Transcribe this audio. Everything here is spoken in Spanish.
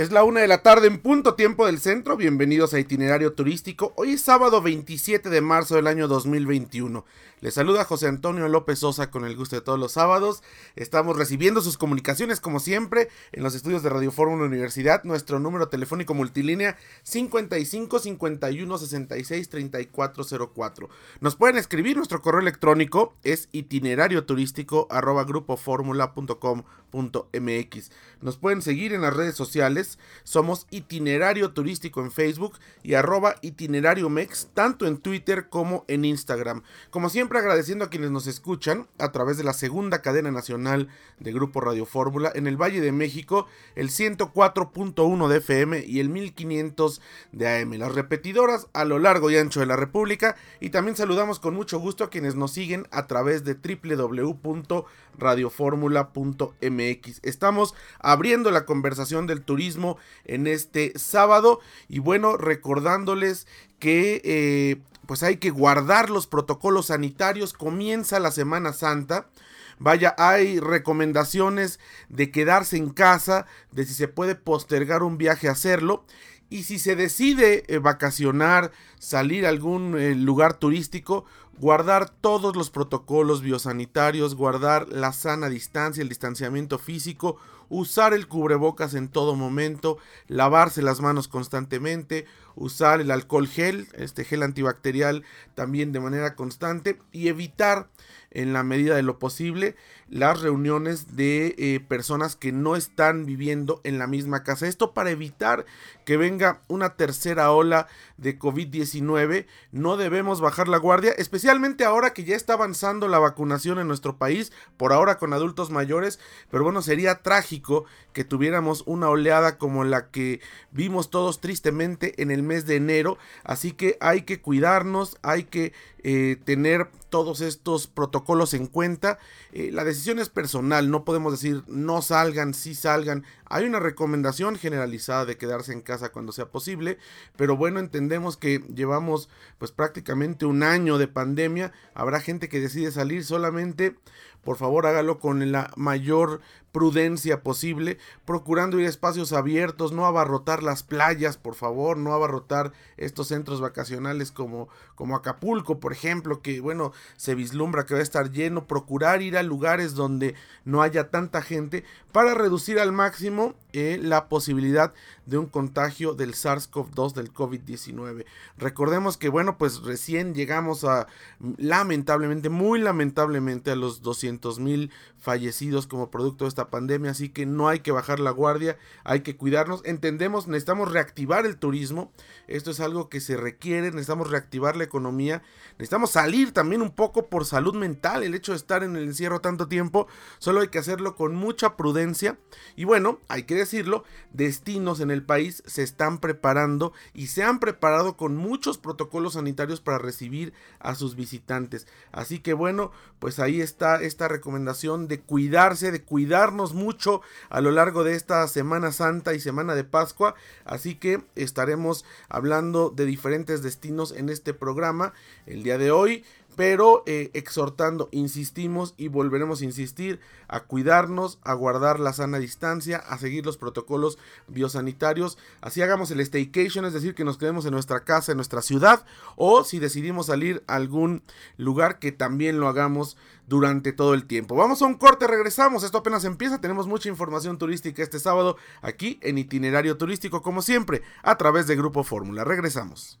Es la una de la tarde en punto tiempo del centro. Bienvenidos a Itinerario Turístico. Hoy es sábado 27 de marzo del año 2021. Les saluda José Antonio López Sosa con el gusto de todos los sábados. Estamos recibiendo sus comunicaciones como siempre en los estudios de Radio Fórmula Universidad. Nuestro número telefónico multilínea 55 51 66 3404. Nos pueden escribir, nuestro correo electrónico es itinerario turístico arroba Nos pueden seguir en las redes sociales. Somos itinerario turístico en Facebook y arroba itinerario mex tanto en Twitter como en Instagram. Como siempre agradeciendo a quienes nos escuchan a través de la segunda cadena nacional de Grupo Radio Fórmula en el Valle de México, el 104.1 de FM y el 1500 de AM. Las repetidoras a lo largo y ancho de la República y también saludamos con mucho gusto a quienes nos siguen a través de www.radioformula.mx. Estamos abriendo la conversación del turismo en este sábado y bueno, recordándoles que eh, pues hay que guardar los protocolos sanitarios. Comienza la Semana Santa. Vaya, hay recomendaciones de quedarse en casa, de si se puede postergar un viaje, hacerlo. Y si se decide eh, vacacionar, salir a algún eh, lugar turístico, guardar todos los protocolos biosanitarios, guardar la sana distancia, el distanciamiento físico, usar el cubrebocas en todo momento, lavarse las manos constantemente, usar el alcohol gel, este gel antibacterial también de manera constante y evitar en la medida de lo posible las reuniones de eh, personas que no están viviendo en la misma casa. Esto para evitar que venga una tercera ola de COVID-19. No debemos bajar la guardia, especialmente ahora que ya está avanzando la vacunación en nuestro país, por ahora con adultos mayores. Pero bueno, sería trágico que tuviéramos una oleada como la que vimos todos tristemente en el mes de enero. Así que hay que cuidarnos, hay que eh, tener todos estos protocolos en cuenta. Eh, la decisión es personal, no podemos decir no salgan, sí salgan. Hay una recomendación generalizada de quedarse en casa cuando sea posible, pero bueno, entendemos que llevamos pues prácticamente un año de pandemia. Habrá gente que decide salir solamente por favor hágalo con la mayor prudencia posible, procurando ir a espacios abiertos, no abarrotar las playas, por favor, no abarrotar estos centros vacacionales como, como Acapulco, por ejemplo, que bueno, se vislumbra que va a estar lleno, procurar ir a lugares donde no haya tanta gente para reducir al máximo eh, la posibilidad de un contagio del SARS-CoV-2 del COVID-19. Recordemos que bueno, pues recién llegamos a lamentablemente, muy lamentablemente a los 200 mil fallecidos como producto de esta pandemia, así que no hay que bajar la guardia, hay que cuidarnos. Entendemos, necesitamos reactivar el turismo, esto es algo que se requiere, necesitamos reactivar la economía, necesitamos salir también un poco por salud mental, el hecho de estar en el encierro tanto tiempo, solo hay que hacerlo con mucha prudencia y bueno, hay que decirlo, destinos en el país se están preparando y se han preparado con muchos protocolos sanitarios para recibir a sus visitantes. Así que bueno, pues ahí está esta recomendación de cuidarse, de cuidarnos mucho a lo largo de esta Semana Santa y Semana de Pascua. Así que estaremos hablando de diferentes destinos en este programa el de hoy pero eh, exhortando, insistimos y volveremos a insistir a cuidarnos, a guardar la sana distancia, a seguir los protocolos biosanitarios, así hagamos el staycation, es decir, que nos quedemos en nuestra casa, en nuestra ciudad, o si decidimos salir a algún lugar que también lo hagamos durante todo el tiempo. Vamos a un corte, regresamos, esto apenas empieza, tenemos mucha información turística este sábado aquí en itinerario turístico como siempre, a través de Grupo Fórmula. Regresamos.